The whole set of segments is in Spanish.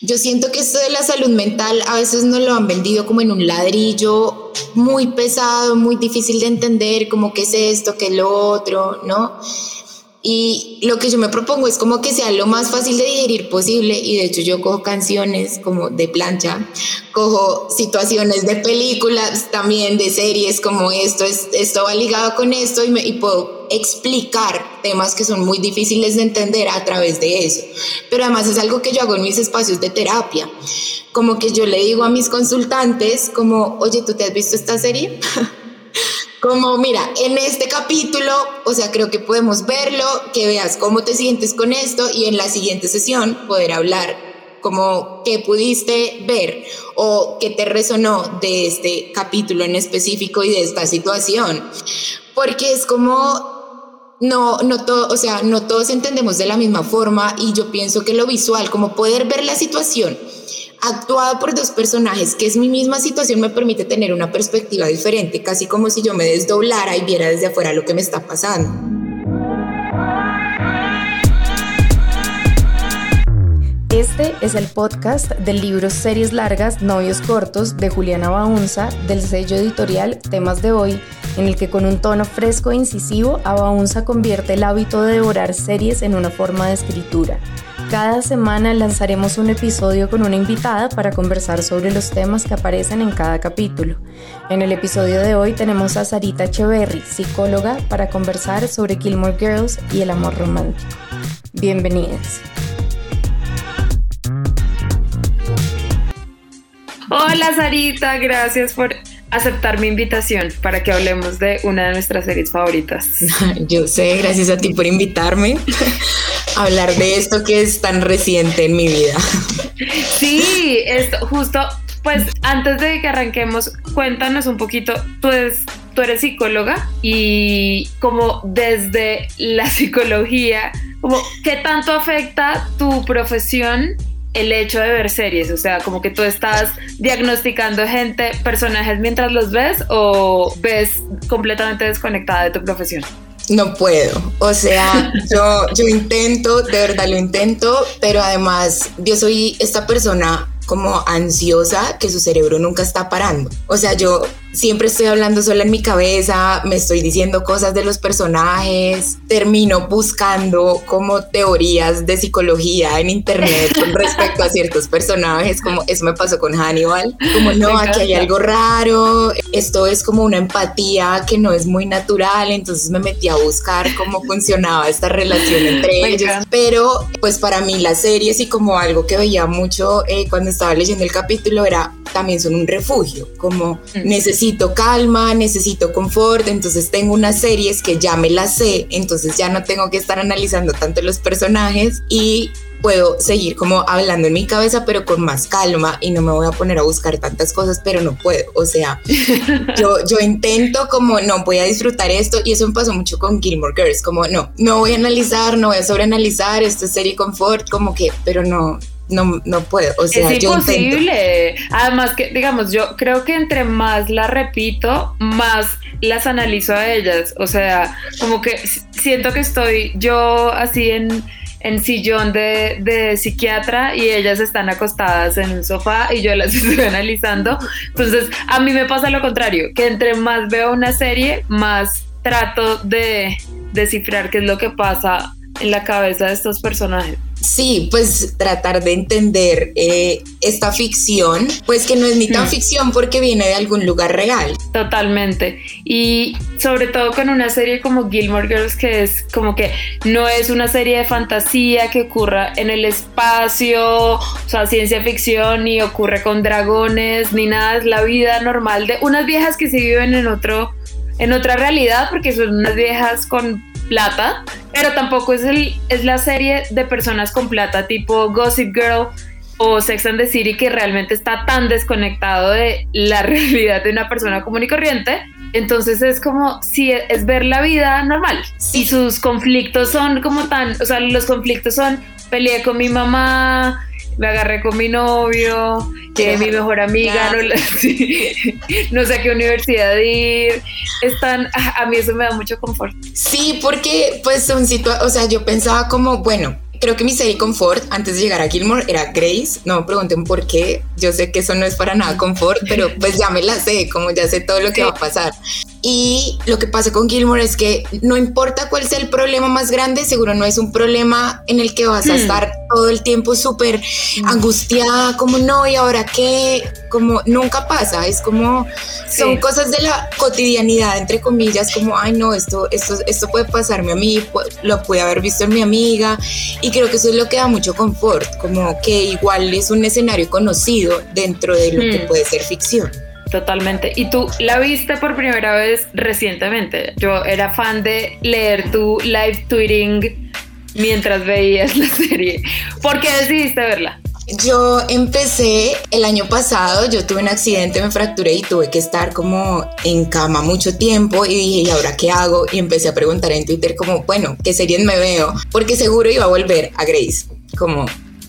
Yo siento que esto de la salud mental a veces nos lo han vendido como en un ladrillo muy pesado, muy difícil de entender, como qué es esto, qué es lo otro, ¿no? Y lo que yo me propongo es como que sea lo más fácil de digerir posible y de hecho yo cojo canciones como de plancha, cojo situaciones de películas, también de series como esto, es, esto va ligado con esto y, me, y puedo explicar temas que son muy difíciles de entender a través de eso. Pero además es algo que yo hago en mis espacios de terapia, como que yo le digo a mis consultantes como, oye, ¿tú te has visto esta serie? Como, mira, en este capítulo, o sea, creo que podemos verlo, que veas cómo te sientes con esto y en la siguiente sesión poder hablar como qué pudiste ver o qué te resonó de este capítulo en específico y de esta situación. Porque es como no, no todo, o sea, no todos entendemos de la misma forma y yo pienso que lo visual, como poder ver la situación actuado por dos personajes, que es mi misma situación, me permite tener una perspectiva diferente, casi como si yo me desdoblara y viera desde afuera lo que me está pasando. Este es el podcast del libro Series Largas, Novios Cortos de Juliana Baunza del sello editorial Temas de Hoy, en el que con un tono fresco e incisivo, Abaunza convierte el hábito de devorar series en una forma de escritura. Cada semana lanzaremos un episodio con una invitada para conversar sobre los temas que aparecen en cada capítulo. En el episodio de hoy tenemos a Sarita Echeverry, psicóloga, para conversar sobre Gilmore Girls y el amor romántico. Bienvenidas. Hola Sarita, gracias por aceptar mi invitación para que hablemos de una de nuestras series favoritas. Yo sé, gracias a ti por invitarme a hablar de esto que es tan reciente en mi vida. Sí, esto justo, pues antes de que arranquemos, cuéntanos un poquito, tú eres, tú eres psicóloga y como desde la psicología, como qué tanto afecta tu profesión el hecho de ver series? O sea, como que tú estás diagnosticando gente, personajes mientras los ves o ves completamente desconectada de tu profesión. No puedo, o sea, yo, yo intento, de verdad lo intento, pero además yo soy esta persona como ansiosa que su cerebro nunca está parando. O sea, yo siempre estoy hablando sola en mi cabeza, me estoy diciendo cosas de los personajes, termino buscando como teorías de psicología en internet con respecto a ciertos personajes, como eso me pasó con Hannibal, como no, aquí hay algo raro, esto es como una empatía que no es muy natural, entonces me metí a buscar cómo funcionaba esta relación entre ellos, pero pues para mí las series y como algo que veía mucho eh, cuando estaba leyendo el capítulo era también son un refugio, como mm. necesito calma, necesito confort, entonces tengo unas series que ya me las sé, entonces ya no tengo que estar analizando tanto los personajes y puedo seguir como hablando en mi cabeza, pero con más calma y no me voy a poner a buscar tantas cosas, pero no puedo. O sea, yo, yo intento como, no, voy a disfrutar esto y eso me pasó mucho con Gilmore Girls, como, no, no voy a analizar, no voy a sobreanalizar, esto es serie confort, como que, pero no, no, no puedo. O sea, es imposible. Además que, digamos, yo creo que entre más la repito, más las analizo a ellas. O sea, como que siento que estoy yo así en, en sillón de, de, psiquiatra y ellas están acostadas en un sofá y yo las estoy analizando. Entonces, a mí me pasa lo contrario, que entre más veo una serie, más trato de descifrar qué es lo que pasa en la cabeza de estos personajes. Sí, pues tratar de entender eh, esta ficción, pues que no es ni tan hmm. ficción porque viene de algún lugar real. Totalmente. Y sobre todo con una serie como Gilmore Girls, que es como que no es una serie de fantasía que ocurra en el espacio, o sea, ciencia ficción, ni ocurre con dragones, ni nada, es la vida normal de unas viejas que se viven en otro, en otra realidad, porque son unas viejas con plata, pero tampoco es, el, es la serie de personas con plata tipo Gossip Girl o Sex and the City que realmente está tan desconectado de la realidad de una persona común y corriente. Entonces es como si es ver la vida normal y sus conflictos son como tan, o sea, los conflictos son peleé con mi mamá, me agarré con mi novio, que mi mejor amiga, no, sé a qué universidad ir. Están, a mí eso me da mucho confort. Sí, porque pues son situaciones, o sea, yo pensaba como, bueno, creo que mi serie confort antes de llegar a Gilmore era Grace. No me pregunten por qué. Yo sé que eso no es para nada confort, pero pues ya me la sé, como ya sé todo lo que va a pasar. Y lo que pasa con Gilmore es que no importa cuál sea el problema más grande, seguro no es un problema en el que vas a hmm. estar todo el tiempo súper hmm. angustiada, como no, y ahora qué, como nunca pasa, es como son cosas de la cotidianidad, entre comillas, como, ay no, esto, esto, esto puede pasarme a mí, lo puede haber visto en mi amiga, y creo que eso es lo que da mucho confort, como que igual es un escenario conocido dentro de lo que hmm. puede ser ficción. Totalmente. Y tú la viste por primera vez recientemente. Yo era fan de leer tu live tweeting mientras veías la serie. ¿Por qué decidiste verla? Yo empecé el año pasado, yo tuve un accidente, me fracturé y tuve que estar como en cama mucho tiempo y dije, ¿y ahora qué hago? Y empecé a preguntar en Twitter como, bueno, ¿qué series me veo? Porque seguro iba a volver a Grace, como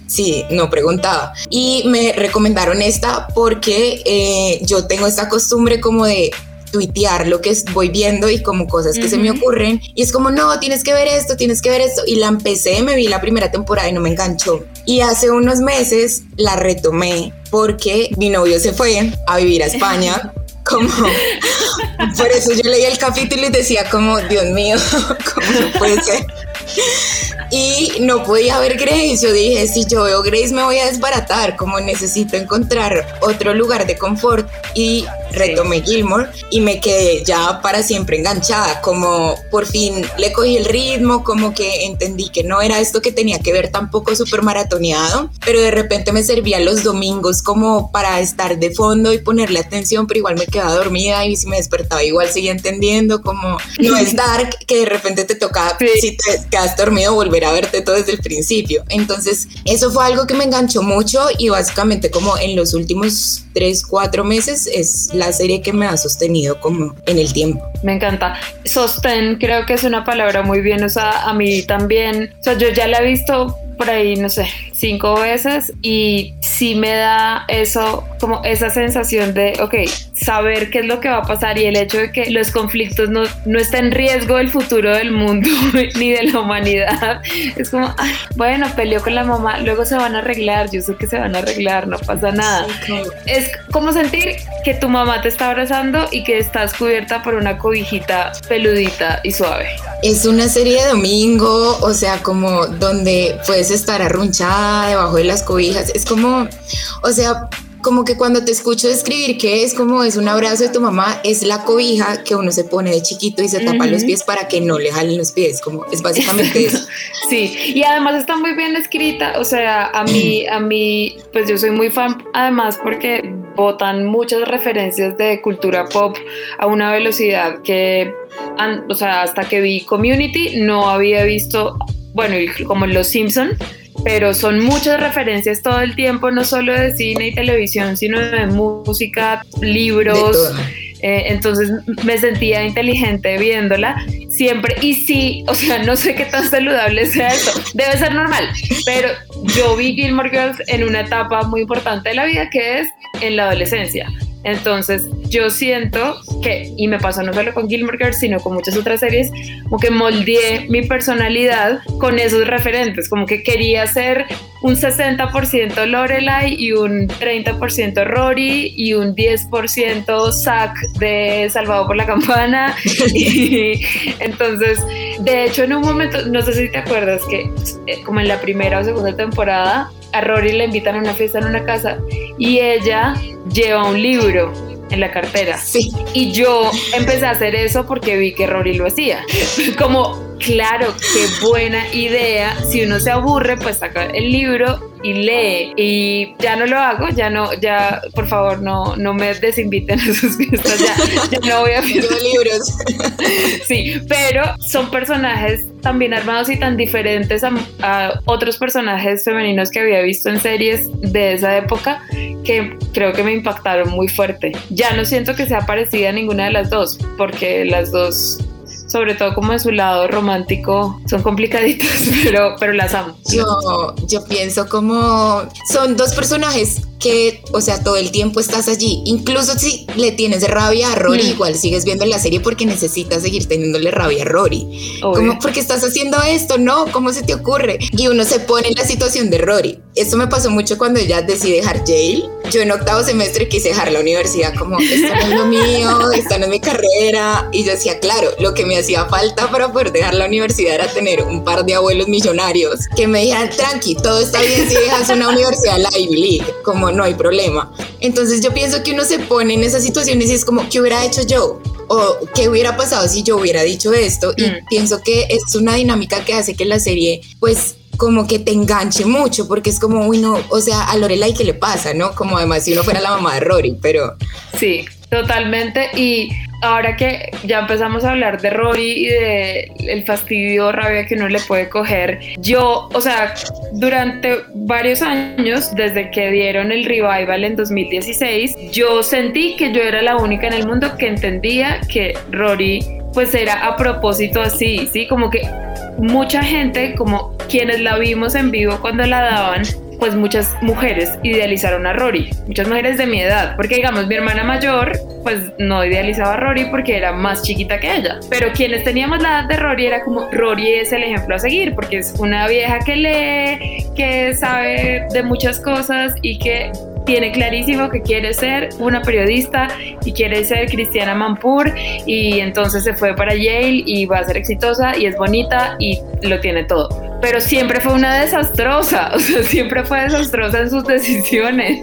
Sí, no preguntaba. Y me recomendaron esta porque eh, yo tengo esta costumbre como de tuitear lo que voy viendo y como cosas que se me ocurren. Y es como, no, tienes que ver esto, tienes que ver esto. Y la empecé, me vi la primera temporada y no me enganchó. Y hace unos meses la retomé porque mi novio se fue a vivir a España. como por eso yo leí el capítulo y decía como Dios mío cómo no puede ser y no podía ver Grace. Yo dije, si yo veo Grace me voy a desbaratar, como necesito encontrar otro lugar de confort. Y retomé Gilmore y me quedé ya para siempre enganchada, como por fin le cogí el ritmo, como que entendí que no era esto que tenía que ver tampoco súper maratoneado, pero de repente me servía los domingos como para estar de fondo y ponerle atención, pero igual me quedaba dormida y si me despertaba igual seguía entendiendo, como no es dark que de repente te toca, si te quedas dormido, volver a verte todo desde el principio. Entonces, eso fue algo que me enganchó mucho y básicamente como en los últimos tres, cuatro meses es la serie que me ha sostenido como en el tiempo. Me encanta. Sostén creo que es una palabra muy bien usada a mí también. O sea, yo ya la he visto por ahí, no sé, cinco veces y sí me da eso, como esa sensación de, ok, saber qué es lo que va a pasar y el hecho de que los conflictos no, no está en riesgo el futuro del mundo ni de la humanidad. Es como, bueno, peleó con la mamá, luego se van a arreglar, yo sé que se van a arreglar, no pasa nada. Es como sentir que tu mamá te está abrazando y que estás cubierta por una cobijita peludita y suave. Es una serie de domingo, o sea, como donde puedes estar arrunchada debajo de las cobijas. Es como, o sea, como que cuando te escucho describir que es como es un abrazo de tu mamá, es la cobija que uno se pone de chiquito y se tapa los pies para que no le jalen los pies, como es básicamente eso. Sí, y además está muy bien escrita, o sea, a mí, a mí, pues yo soy muy fan, además porque botan muchas referencias de cultura pop a una velocidad que, o sea, hasta que vi Community no había visto, bueno, como Los Simpson pero son muchas referencias todo el tiempo, no solo de cine y televisión, sino de música, libros. Eh, entonces me sentía inteligente viéndola siempre. Y sí, o sea, no sé qué tan saludable sea eso. Debe ser normal, pero yo vi Gilmore Girls en una etapa muy importante de la vida que es en la adolescencia. Entonces, yo siento que, y me pasó no solo con Gilmore Girls, sino con muchas otras series, como que moldeé mi personalidad con esos referentes, como que quería ser un 60% Lorelai y un 30% Rory y un 10% Zack de Salvado por la Campana. y entonces, de hecho, en un momento, no sé si te acuerdas que eh, como en la primera o segunda temporada, a Rory le invitan a una fiesta en una casa y ella lleva un libro en la cartera. Sí. Y yo empecé a hacer eso porque vi que Rory lo hacía. Como, claro, qué buena idea. Si uno se aburre, pues saca el libro y lee. Y ya no lo hago, ya no, ya, por favor, no, no me desinviten a sus fiestas, ya, no voy a los libros. Sí, pero son personajes tan bien armados y tan diferentes a, a otros personajes femeninos que había visto en series de esa época que creo que me impactaron muy fuerte. Ya no siento que sea parecida a ninguna de las dos, porque las dos sobre todo como en su lado romántico, son complicaditas, pero, pero las amo. Yo, yo pienso como son dos personajes que, o sea, todo el tiempo estás allí. Incluso si le tienes rabia a Rory, mm. igual sigues viendo la serie porque necesitas seguir teniéndole rabia a Rory. Como, porque estás haciendo esto? No, ¿cómo se te ocurre? Y uno se pone en la situación de Rory. Esto me pasó mucho cuando ella decide dejar Yale. Yo en octavo semestre quise dejar la universidad como, esto no es lo mío, esta no es mi carrera. Y yo decía, claro, lo que me hacía falta para poder dejar la universidad era tener un par de abuelos millonarios que me dijeran, tranqui, todo está bien si dejas una universidad la Ivy League, como no hay problema. Entonces yo pienso que uno se pone en esas situaciones y es como, ¿qué hubiera hecho yo? o qué hubiera pasado si yo hubiera dicho esto y mm. pienso que es una dinámica que hace que la serie pues como que te enganche mucho porque es como, uy no, o sea, a Lorelai qué le pasa, ¿no? Como además si uno fuera la mamá de Rory, pero... Sí, totalmente y ahora que ya empezamos a hablar de Rory y de el fastidio rabia que uno le puede coger, yo, o sea, durante varios años, desde que dieron el revival en 2016, yo sentí que yo era la única en el mundo que entendía que Rory pues era a propósito así, ¿sí? Como que mucha gente, como quienes la vimos en vivo cuando la daban, pues muchas mujeres idealizaron a Rory, muchas mujeres de mi edad, porque digamos mi hermana mayor pues no idealizaba a Rory porque era más chiquita que ella, pero quienes teníamos la edad de Rory era como Rory es el ejemplo a seguir porque es una vieja que lee, que sabe de muchas cosas y que tiene clarísimo que quiere ser una periodista y quiere ser Cristiana Mampur y entonces se fue para Yale y va a ser exitosa y es bonita y lo tiene todo. Pero siempre fue una desastrosa, o sea, siempre fue desastrosa en sus decisiones.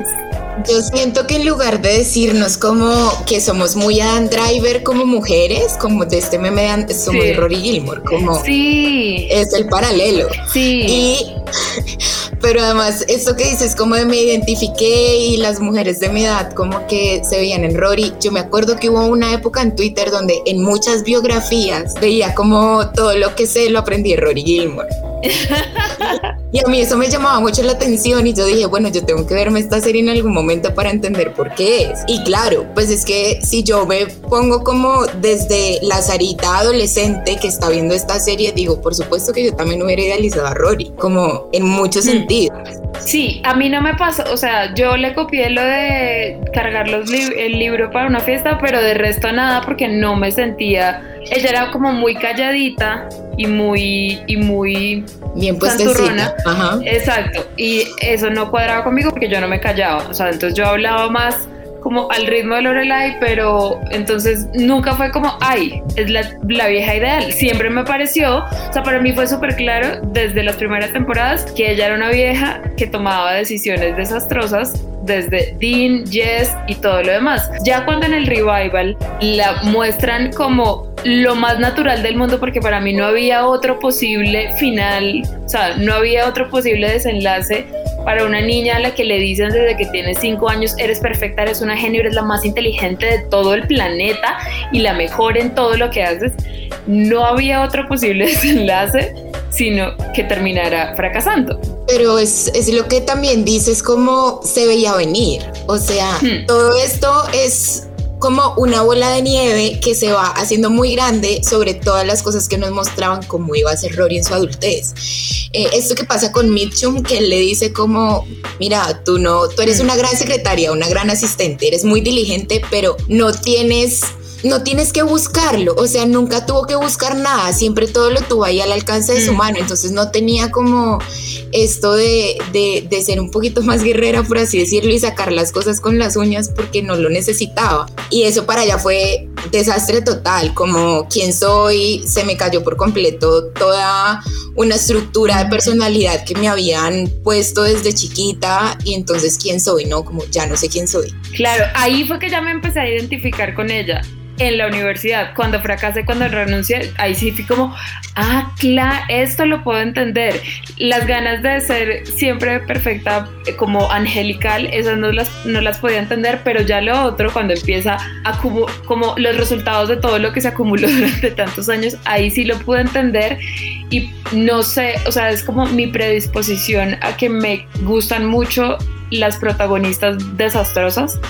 Yo siento que en lugar de decirnos como que somos muy Adam Driver como mujeres, como de este meme de somos Rory Gilmore, como sí. es el paralelo. Sí. Y pero además, esto que dices, como de me identifiqué y las mujeres de mi edad como que se veían en Rory. Yo me acuerdo que hubo una época en Twitter donde en muchas biografías veía como todo lo que sé lo aprendí de Rory Gilmore. Y a mí eso me llamaba mucho la atención y yo dije, bueno, yo tengo que verme esta serie en algún momento para entender por qué es. Y claro, pues es que si yo me pongo como desde la Sarita adolescente que está viendo esta serie, digo, por supuesto que yo también hubiera idealizado a Rory, como en muchos mm. sentidos. Sí, a mí no me pasó, o sea, yo le copié lo de cargar los el libro para una fiesta, pero de resto nada porque no me sentía, ella era como muy calladita y muy y muy bien santurrona. Exacto, y eso no cuadraba conmigo porque yo no me callaba, o sea, entonces yo hablaba más como al ritmo de Lorelai, pero entonces nunca fue como, ay, es la, la vieja ideal. Siempre me pareció, o sea, para mí fue súper claro desde las primeras temporadas que ella era una vieja que tomaba decisiones desastrosas desde Dean, Jess y todo lo demás. Ya cuando en el revival la muestran como lo más natural del mundo porque para mí no había otro posible final, o sea, no había otro posible desenlace para una niña a la que le dicen desde que tiene cinco años, eres perfecta, eres una genio, eres la más inteligente de todo el planeta y la mejor en todo lo que haces, no había otro posible desenlace sino que terminara fracasando. Pero es, es lo que también dices como se veía venir. O sea, hmm. todo esto es como una bola de nieve que se va haciendo muy grande sobre todas las cosas que nos mostraban cómo iba a ser Rory en su adultez. Eh, esto que pasa con Mitchum, que él le dice como, mira, tú no, tú eres una gran secretaria, una gran asistente, eres muy diligente, pero no tienes no tienes que buscarlo, o sea, nunca tuvo que buscar nada, siempre todo lo tuvo ahí al alcance de su mm. mano, entonces no tenía como esto de, de, ser un poquito más guerrera, por así decirlo, y sacar las cosas con las uñas porque no lo necesitaba. Y eso para ella fue desastre total, como quién soy, se me cayó por completo toda una estructura de personalidad que me habían puesto desde chiquita y entonces quién soy, ¿no? Como ya no sé quién soy. Claro, ahí fue que ya me empecé a identificar con ella en la universidad, cuando fracasé, cuando renuncié, ahí sí fui como, ah, claro, esto lo puedo entender. Las ganas de ser siempre perfecta, eh, como angelical, esas no las, no las podía entender, pero ya lo otro, cuando empieza a como los resultados de todo lo que se acumuló durante tantos años, ahí sí lo pude entender y no sé, o sea, es como mi predisposición a que me gustan mucho las protagonistas desastrosas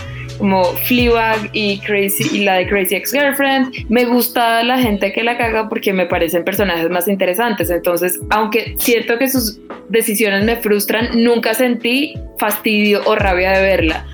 como Fleabag y Crazy y la de Crazy Ex Girlfriend. Me gusta la gente que la caga porque me parecen personajes más interesantes. Entonces, aunque siento que sus decisiones me frustran, nunca sentí fastidio o rabia de verla.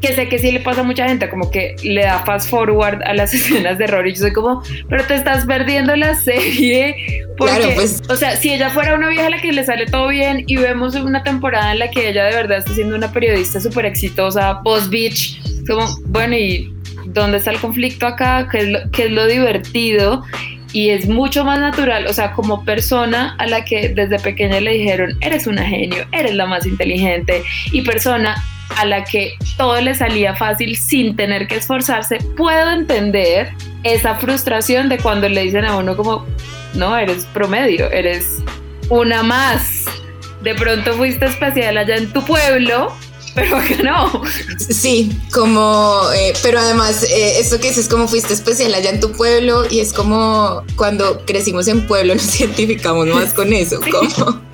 Que sé que sí le pasa a mucha gente, como que le da fast forward a las escenas de Rory. Yo soy como, pero te estás perdiendo la serie. Porque, pues. o sea, si ella fuera una vieja a la que le sale todo bien y vemos una temporada en la que ella de verdad está siendo una periodista súper exitosa, post beach, como, bueno, ¿y dónde está el conflicto acá? ¿Qué es lo, qué es lo divertido? y es mucho más natural, o sea, como persona a la que desde pequeña le dijeron, eres una genio, eres la más inteligente, y persona a la que todo le salía fácil sin tener que esforzarse, puedo entender esa frustración de cuando le dicen a uno como, no, eres promedio, eres una más. De pronto fuiste especial allá en tu pueblo, pero que no. Sí, como, eh, pero además, eh, esto que dices, como fuiste especial allá en tu pueblo y es como cuando crecimos en pueblo nos identificamos más con eso, como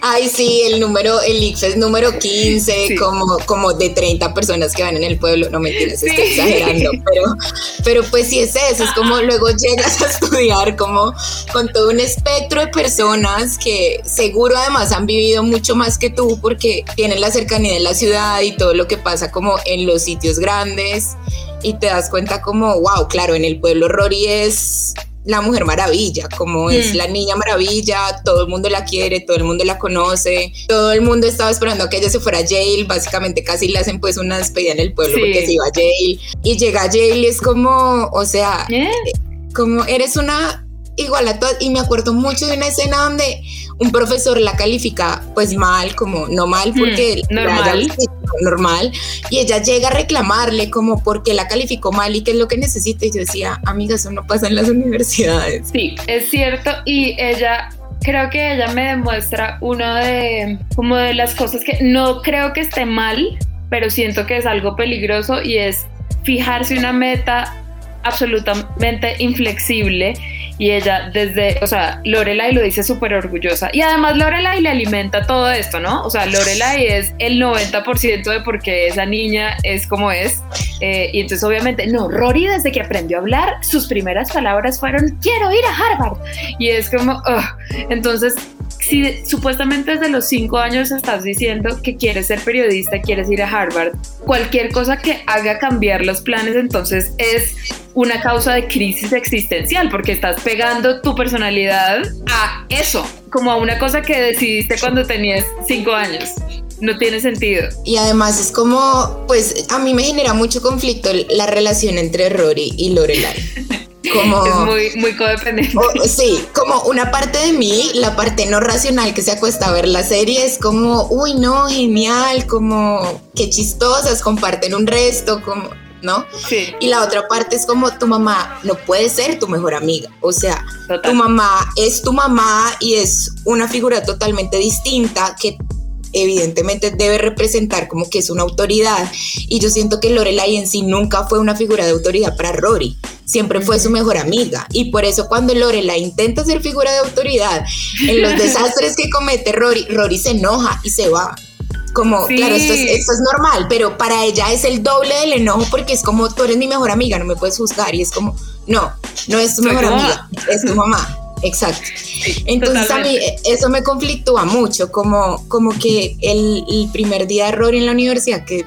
Ay, sí, el número, el es número 15, como, como de 30 personas que van en el pueblo. No mentiras, estoy exagerando, pero, pero pues sí es eso, es como luego llegas a estudiar como con todo un espectro de personas que seguro además han vivido mucho más que tú porque tienen la cercanía de la ciudad y todo lo que pasa como en los sitios grandes y te das cuenta como, wow, claro, en el pueblo Rory es la mujer maravilla, como es mm. la niña maravilla, todo el mundo la quiere, todo el mundo la conoce, todo el mundo estaba esperando a que ella se fuera a jail, básicamente casi le hacen pues una despedida en el pueblo porque se iba a jail y llega a jail y es como, o sea, eh, como eres una igual a todas y me acuerdo mucho de una escena donde un profesor la califica pues mal, como no mal porque mm, normal. normal y ella llega a reclamarle como porque la calificó mal y qué es lo que necesita y yo decía, amiga, eso no pasa en las universidades. Sí, es cierto y ella creo que ella me demuestra una de como de las cosas que no creo que esté mal, pero siento que es algo peligroso y es fijarse una meta absolutamente inflexible y ella desde, o sea, Lorelai lo dice súper orgullosa. Y además Lorelai le alimenta todo esto, ¿no? O sea, Lorelai es el 90% de por qué esa niña es como es. Eh, y entonces obviamente, no, Rory desde que aprendió a hablar, sus primeras palabras fueron, quiero ir a Harvard y es como, entonces si supuestamente desde los cinco años estás diciendo que quieres ser periodista, quieres ir a Harvard, cualquier cosa que haga cambiar los planes entonces es una causa de crisis existencial porque estás pegando tu personalidad a eso, como a una cosa que decidiste cuando tenías cinco años. No tiene sentido. Y además es como, pues a mí me genera mucho conflicto la relación entre Rory y Lorelai. Como, es muy, muy codependiente. sí, como una parte de mí, la parte no racional que se acuesta a ver la serie es como, uy, no, genial, como, qué chistosas, comparten un resto, como, ¿no? Sí. Y la otra parte es como tu mamá no puede ser tu mejor amiga. O sea, tu mamá es tu mamá y es una figura totalmente distinta que evidentemente debe representar como que es una autoridad. Y yo siento que Lorelai en sí nunca fue una figura de autoridad para Rory. Siempre fue su mejor amiga. Y por eso cuando Lorelai intenta ser figura de autoridad, en los desastres que comete Rory, Rory se enoja y se va. Como, claro, esto es, esto es normal, pero para ella es el doble del enojo porque es como, tú eres mi mejor amiga, no me puedes juzgar. Y es como, no, no es tu mejor amiga, es tu mamá. Exacto. Entonces a mí eso me conflictúa mucho, como, como que el, primer día de Rory en la universidad que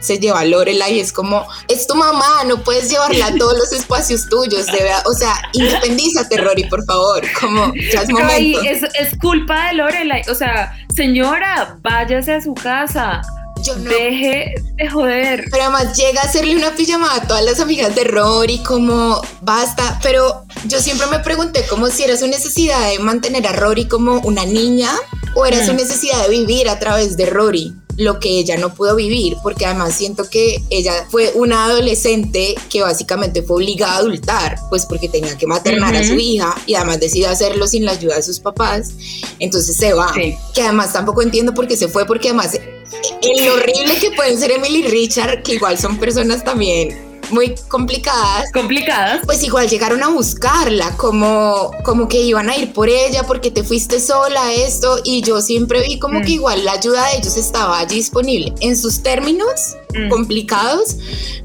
se lleva a Lorelai es como, es tu mamá, no puedes llevarla a todos los espacios tuyos, de verdad, o sea, independízate Rory, por favor, como ya es momento. Es, es culpa de Lorelai, o sea, señora, váyase a su casa, yo no. Deje de joder. Pero además llega a hacerle una pijamada a todas las amigas de Rory, como basta. Pero yo siempre me pregunté como si era su necesidad de mantener a Rory como una niña o era su mm. necesidad de vivir a través de Rory lo que ella no pudo vivir, porque además siento que ella fue una adolescente que básicamente fue obligada a adultar, pues porque tenía que maternar a su hija y además decidió hacerlo sin la ayuda de sus papás, entonces se va, que además tampoco entiendo por qué se fue, porque además el horrible que pueden ser Emily y Richard, que igual son personas también muy complicadas. Complicadas. Pues igual llegaron a buscarla, como, como que iban a ir por ella porque te fuiste sola, esto, y yo siempre vi como que mm. igual la ayuda de ellos estaba allí disponible en sus términos mm. complicados,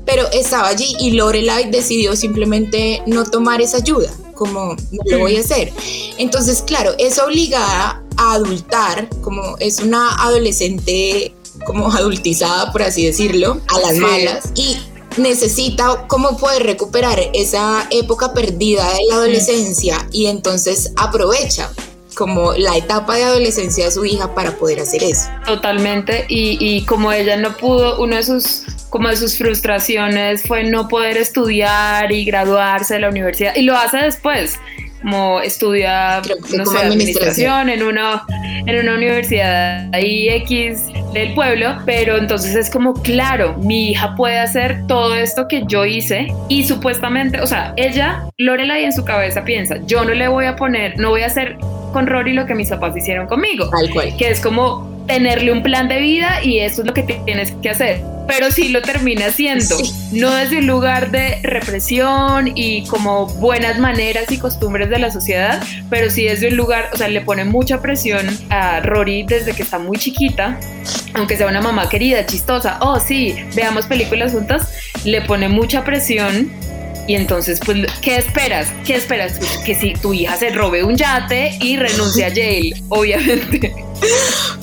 pero estaba allí y Lorelai decidió simplemente no tomar esa ayuda como no lo voy a hacer. Entonces, claro, es obligada a adultar, como es una adolescente como adultizada, por así decirlo, a las malas. Y necesita cómo poder recuperar esa época perdida de la adolescencia y entonces aprovecha como la etapa de adolescencia de su hija para poder hacer eso. Totalmente, y, y como ella no pudo, uno de sus como de sus frustraciones fue no poder estudiar y graduarse de la universidad y lo hace después como estudia no sé, administración en una, en una universidad ahí X del pueblo, pero entonces es como, claro, mi hija puede hacer todo esto que yo hice y supuestamente, o sea, ella, Lorelai en su cabeza piensa, yo no le voy a poner, no voy a hacer con Rory lo que mis papás hicieron conmigo, Tal cual. que es como tenerle un plan de vida y eso es lo que tienes que hacer. Pero sí lo termina haciendo, no desde un lugar de represión y como buenas maneras y costumbres de la sociedad, pero sí desde un lugar, o sea, le pone mucha presión a Rory desde que está muy chiquita, aunque sea una mamá querida, chistosa, oh sí, veamos películas juntas, le pone mucha presión y entonces, pues, ¿qué esperas? ¿Qué esperas? Pues, que si tu hija se robe un yate y renuncie a Yale, obviamente.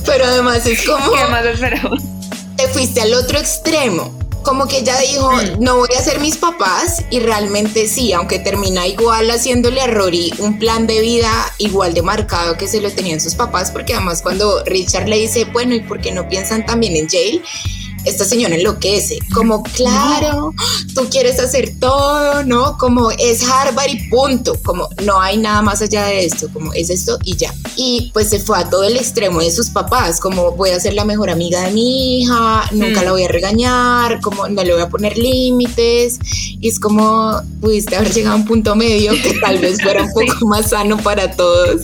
Pero además es como... ¿Qué más esperamos? Te fuiste al otro extremo. Como que ella dijo, mm. no voy a ser mis papás y realmente sí, aunque termina igual haciéndole a Rory un plan de vida igual de marcado que se lo tenían sus papás, porque además cuando Richard le dice, bueno, ¿y por qué no piensan también en Yale? Esta señora enloquece, como claro, tú quieres hacer todo, ¿no? Como es Harvard y punto, como no hay nada más allá de esto, como es esto y ya. Y pues se fue a todo el extremo de sus papás, como voy a ser la mejor amiga de mi hija, nunca la voy a regañar, como no le voy a poner límites, y es como pudiste haber llegado a un punto medio que tal vez fuera un poco más sano para todos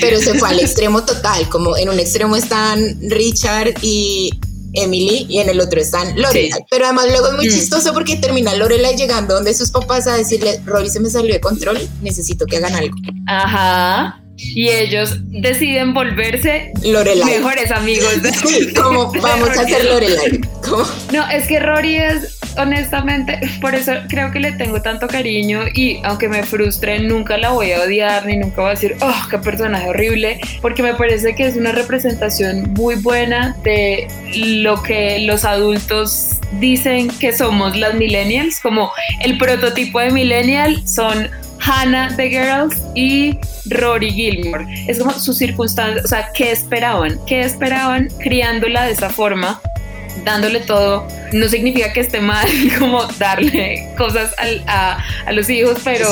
pero se fue al extremo total, como en un extremo están Richard y Emily y en el otro están Lorelai. Pero además luego es muy mm. chistoso porque termina Lorelai llegando donde sus papás a decirle, Rory se me salió de control, necesito que hagan algo. Ajá. Y ellos deciden volverse Lorelai. mejores amigos. De, sí, como vamos a hacer Lorelai. No, es que Rory es honestamente, por eso creo que le tengo tanto cariño y aunque me frustre, nunca la voy a odiar ni nunca voy a decir, oh, qué personaje horrible, porque me parece que es una representación muy buena de lo que los adultos dicen que somos las millennials, como el prototipo de millennial son Hannah the Girls y Rory Gilmore. Es como sus circunstancias, o sea, ¿qué esperaban? ¿Qué esperaban criándola de esa forma? Dándole todo, no significa que esté mal como darle cosas a, los hijos, pero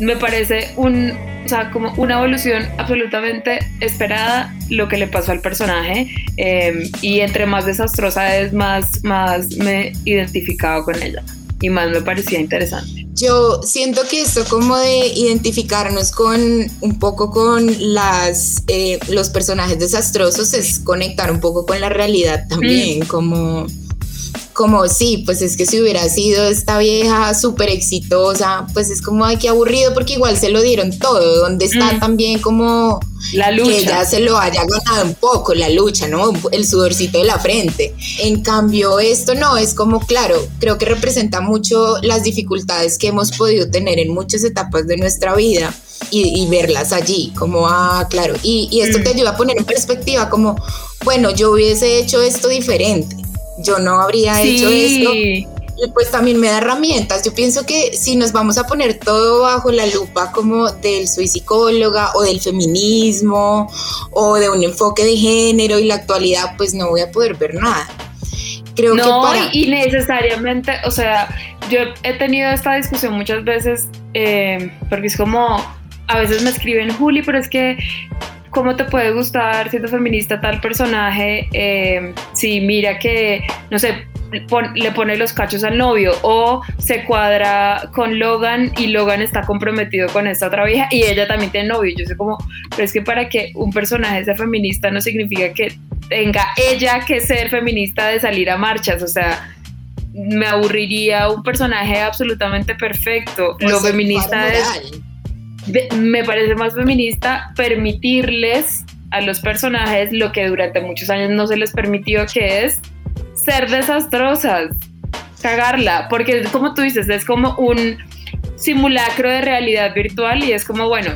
me parece un, o sea, como una evolución absolutamente esperada lo que le pasó al personaje em, y entre más desastrosa es, más, más me identificaba con ella y más me parecía interesante. Yo siento que esto como de identificarnos con un poco con las eh, los personajes desastrosos es conectar un poco con la realidad también, mm. como como sí, pues es que si hubiera sido esta vieja súper exitosa, pues es como, ay, qué aburrido, porque igual se lo dieron todo, donde está mm. también como la lucha. que ella se lo haya ganado un poco, la lucha, ¿no? El sudorcito de la frente. En cambio, esto no, es como, claro, creo que representa mucho las dificultades que hemos podido tener en muchas etapas de nuestra vida. Y, verlas allí, como, ah, claro, y, y esto te mm. ayuda a poner en perspectiva como, bueno, yo hubiese hecho esto diferente, yo no habría hecho esto. Y pues también me da herramientas. Yo pienso que si nos vamos a poner todo bajo la lupa como del soy psicóloga o del feminismo o de un enfoque de género y la actualidad, pues no voy a poder ver nada. Creo que para... y necesariamente, o sea, yo he tenido esta discusión muchas veces eh, porque es como, a veces me escriben, Juli, pero es que ¿Cómo te puede gustar siendo feminista tal personaje eh, si mira que, no sé, le pone los cachos al novio o se cuadra con Logan y Logan está comprometido con esta otra vieja y ella también tiene novio. Yo sé como, pero es que para que un personaje sea feminista no significa que tenga ella que ser feminista de salir a marchas, o sea, me aburriría un personaje absolutamente perfecto. Lo feminista es me parece más feminista permitirles a los personajes lo que durante muchos años no se les permitió, que es ser desastrosas, cagarla, porque como tú dices, es como un simulacro de realidad virtual y es como, bueno,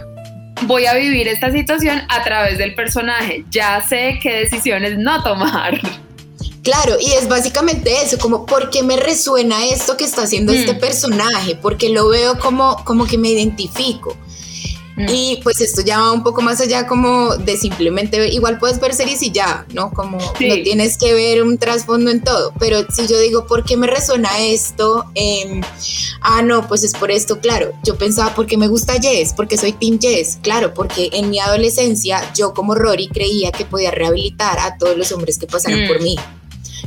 voy a vivir esta situación a través del personaje, ya sé qué decisiones no tomar. Claro, y es básicamente eso, como ¿por qué me resuena esto que está haciendo este mm. personaje, porque lo veo como, como que me identifico. Mm. Y pues esto ya va un poco más allá como de simplemente, igual puedes ver series y ya, ¿no? Como no tienes que ver un trasfondo en todo, pero si yo digo, ¿por qué me resuena esto? ah, no, pues es por esto, claro, yo pensaba, ¿por qué me gusta Jess? Porque soy Team Jess, claro, porque en mi adolescencia yo como Rory creía que podía rehabilitar a todos los hombres que pasaron por mm. mí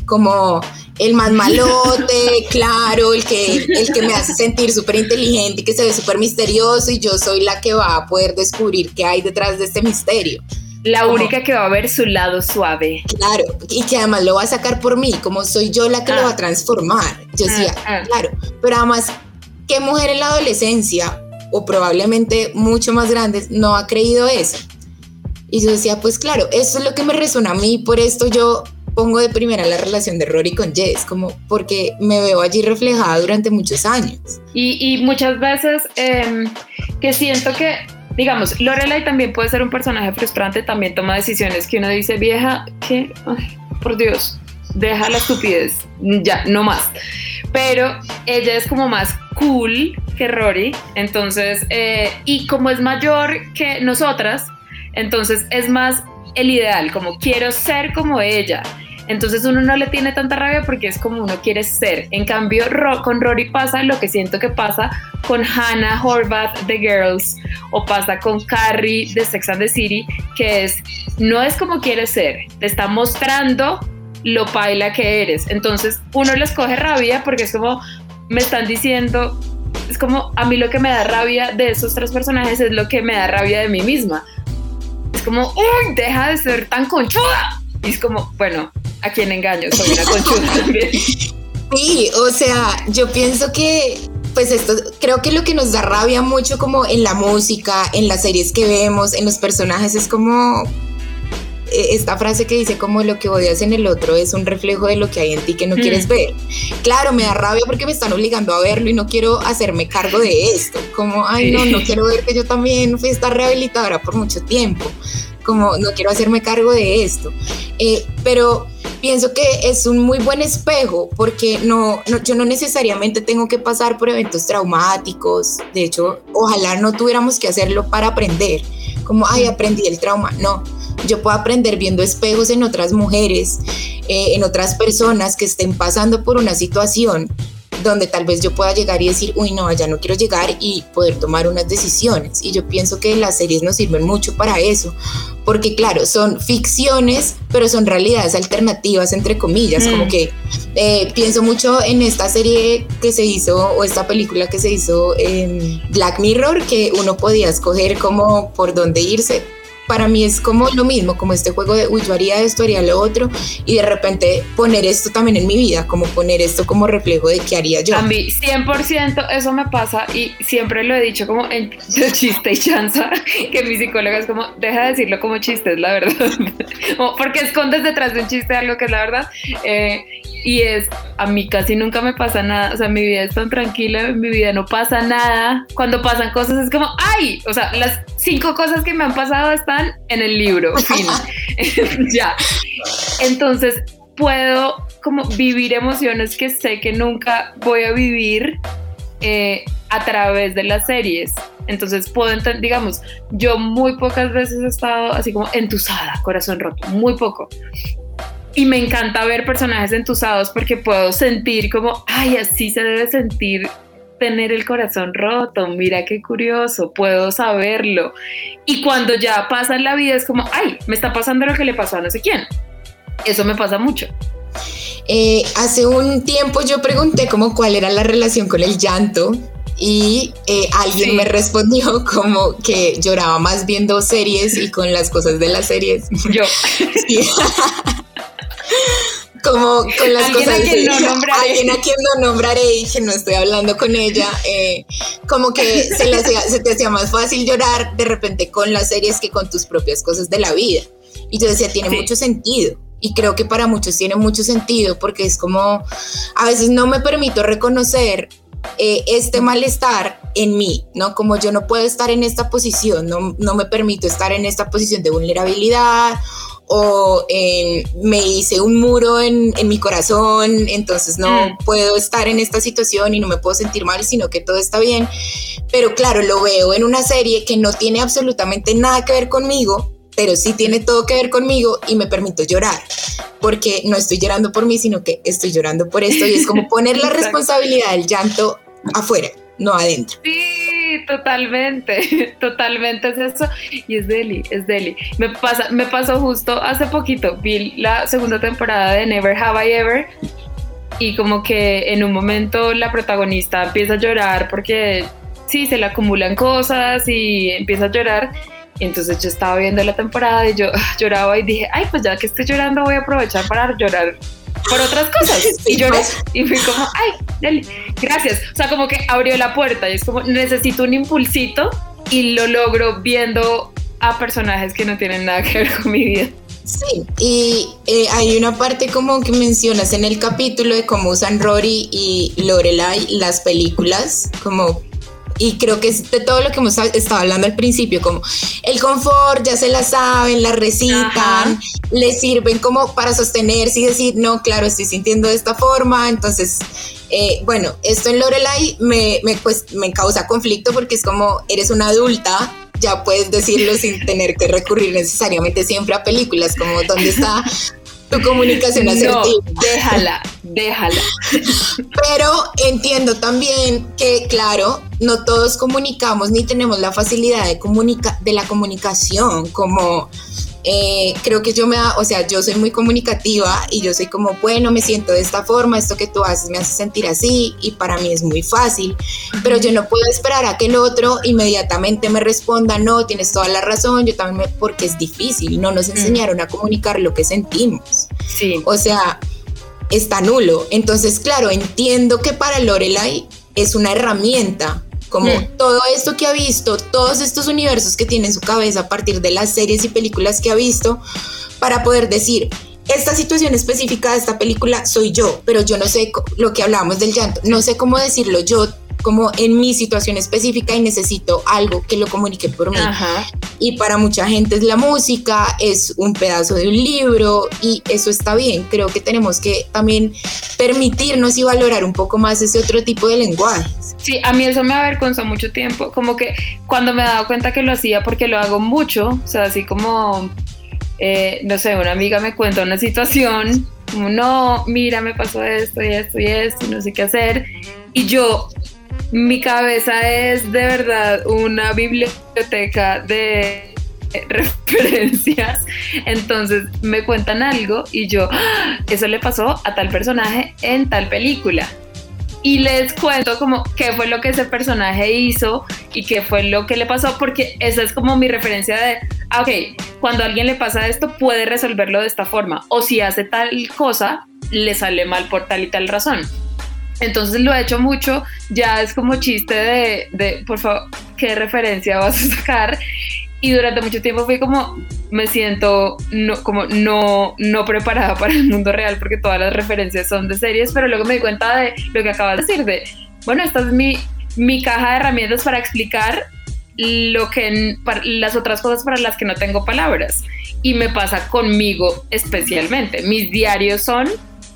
como el más malote, claro, el que, el que me hace sentir súper inteligente y que se ve súper misterioso y yo soy la que va a poder descubrir qué hay detrás de este misterio. La única que va a ver su lado suave. Claro, y que además lo va a sacar por mí, como soy yo la que lo va a ah. transformar. Yo decía, ah, ah. claro, pero además, ¿qué mujer en la adolescencia, o probablemente mucho más grandes, no ha creído eso? Y yo decía, pues claro, eso es lo que me resuena a mí, por esto yo pongo de primera la relación de Rory con Jess, como porque me veo allí reflejada durante muchos años. Y, muchas veces em, que siento que, digamos, Lorelai también puede ser un personaje frustrante, también toma decisiones que uno dice, vieja, que, por Dios, deja la estupidez, ya, no más. Pero ella es como más cool que Rory, entonces, eh, y como es mayor que nosotras, entonces es más el ideal, como quiero ser como ella. Entonces uno no le tiene tanta rabia porque es como uno quiere ser. En cambio, con Rory pasa lo que siento que pasa con Hannah Horvath de Girls o pasa con Carrie de Sex and the City, que es, no es como quiere ser, te está mostrando lo paila que eres. Entonces uno les coge rabia porque es como, me están diciendo, es como, a mí lo que me da rabia de esos tres personajes es lo que me da rabia de mí misma. Es como, uy, deja de ser tan conchuda. Y es como, bueno, a quien engaño, soy una conchuda también. Sí, o sea, yo pienso que pues esto creo que lo que nos da rabia mucho como en la música, en las series que vemos, en los personajes es como eh, esta frase que dice como lo que odias en el otro es un reflejo de lo que hay en ti que no quieres mm. ver. Claro, me da rabia porque me están obligando a verlo y no quiero hacerme cargo de esto. Como, ay, no, no quiero ver que yo también fui esta rehabilitadora por mucho tiempo. Como, no quiero hacerme cargo de esto. Eh, pero pienso que es un muy buen espejo porque no, yo no necesariamente tengo que pasar por eventos traumáticos. De hecho, ojalá no tuviéramos que hacerlo para aprender. Como, ay, aprendí el trauma. No, yo puedo aprender viendo espejos en otras mujeres, eh, en otras personas que estén pasando por una situación donde tal vez yo pueda llegar y decir, uy, no, allá no quiero llegar y poder tomar unas decisiones. Y yo pienso que las series nos sirven mucho para eso, porque claro, son ficciones, pero son realidades alternativas, entre comillas, como mm. que eh, pienso mucho en esta serie que se hizo o esta película que se hizo en Black Mirror, que uno podía escoger como por dónde irse, para mí es como lo mismo, como este juego de, uy, yo haría esto, haría lo otro, y de repente poner esto también en mi vida, como poner esto como reflejo de qué haría yo. A mí 100% eso me pasa y siempre lo he dicho como en chiste y chanza, que mi psicóloga es como, deja de decirlo como chiste, es la verdad, porque escondes detrás de un chiste algo que es la verdad. Eh, y es, a mí casi nunca me pasa nada, o sea, mi vida es tan tranquila, en mi vida no pasa nada. Cuando pasan cosas es como, ¡ay! O sea, las cinco cosas que me han pasado están en el libro, fin. ya. Entonces, puedo como vivir emociones que sé que nunca voy a vivir eh, a través de las series. Entonces puedo entender, digamos, yo muy pocas veces he estado así como entusada, corazón roto, muy poco y me encanta ver personajes entusados porque puedo sentir como, ay, así se debe sentir tener el corazón roto, mira qué curioso, puedo saberlo. Y cuando ya pasa en la vida es como, ay, me está pasando lo que le pasó a no sé quién. Eso me pasa mucho. Eh, hace un tiempo yo pregunté como cuál era la relación con el llanto y eh, alguien me respondió como que lloraba más viendo series y con las cosas de las series. Yo. como con las cosas. A quien no nombraré. Alguien a quien no nombraré y que no estoy hablando con ella. Eh, como que se, se te hacía más fácil llorar de repente con las series que con tus propias cosas de la vida. Y yo decía, tiene mucho sentido. Y creo que para muchos tiene mucho sentido porque es como, a veces no me permito reconocer eh, este malestar en mí, ¿no? Como yo no puedo estar en esta posición, no, no me permito estar en esta posición de vulnerabilidad o me hice un muro en, en, mi corazón, entonces no mm. puedo estar en esta situación y no me puedo sentir mal, sino que todo está bien. Pero claro, lo veo en una serie que no tiene absolutamente nada que ver conmigo, pero sí tiene todo que ver conmigo y me permito llorar, porque no estoy llorando por mí, sino que estoy llorando por esto y es como poner la responsabilidad del llanto afuera, no adentro. Sí, totalmente, totalmente es eso y es Deli, es Deli. Me pasa, me pasó justo hace poquito, vi la segunda temporada de Never Have I Ever y como que en un momento la protagonista empieza a llorar porque sí, se le acumulan cosas y empieza a llorar entonces yo estaba viendo la temporada y yo lloraba y dije, ay, pues ya que estoy llorando voy a aprovechar para llorar por otras cosas. Y lloré y fui como, ay, dale, gracias. O sea, como que abrió la puerta y es como, necesito un impulsito y lo logro viendo a personajes que no tienen nada que ver con mi vida. Sí, y eh, hay una parte como que mencionas en el capítulo de cómo usan Rory y Lorelai las películas como y creo que es de todo lo que hemos estado hablando al principio, como el confort, ya se la saben, la recitan, le sirven como para sostenerse y decir, no, claro, estoy sintiendo de esta forma, entonces, eh, bueno, esto en Lorelai me, me, pues, me causa conflicto porque es como, eres una adulta, ya puedes decirlo sin tener que recurrir necesariamente siempre a películas, como dónde está tu comunicación asertiva. No, déjala, déjala. Pero entiendo también que, claro, no todos comunicamos ni tenemos la facilidad de, comunica de la comunicación como eh, creo que yo me da, o sea, yo soy muy comunicativa y yo soy como, bueno, me siento de esta forma, esto que tú haces me hace sentir así y para mí es muy fácil, pero yo no puedo esperar a que el otro inmediatamente me responda, no, tienes toda la razón, yo también, me, porque es difícil, no nos enseñaron a comunicar lo que sentimos. Sí. O sea, está nulo. Entonces, claro, entiendo que para Lorelai es una herramienta como todo esto que ha visto, todos estos universos que tiene en su cabeza a partir de las series y películas que ha visto, para poder decir, esta situación específica de esta película soy yo, pero yo no sé lo que hablábamos del llanto, no sé cómo decirlo yo como en mi situación específica y necesito algo que lo comunique por mí. Y para mucha gente es la música, es un pedazo de un libro y eso está bien. Creo que tenemos que también permitirnos y valorar un poco más ese otro tipo de lenguajes. Sí, a mí eso me avergonzó mucho tiempo, como que cuando me he dado cuenta que lo hacía porque lo hago mucho, o sea, así como, eh, no sé, una amiga me cuenta una situación, como, no, mira, me pasó esto y esto y esto, no sé qué hacer, y yo mi cabeza es de verdad una biblioteca de referencias. Entonces me cuentan algo y yo, ah, eso le pasó a tal personaje en tal película. Y les cuento como qué fue lo que ese personaje hizo y qué fue lo que le pasó, porque esa es como mi referencia de, ah, ok, cuando a alguien le pasa esto puede resolverlo de esta forma, o si hace tal cosa, le sale mal por tal y tal razón. Entonces lo he hecho mucho, ya es como chiste de, de, por favor, ¿qué referencia vas a sacar? Y durante mucho tiempo fui como, me siento no, como no, no preparada para el mundo real porque todas las referencias son de series, pero luego me di cuenta de lo que acabas de decir, de, bueno, esta es mi, mi caja de herramientas para explicar lo que las otras cosas para las que no tengo palabras. Y me pasa conmigo especialmente. Mis diarios son,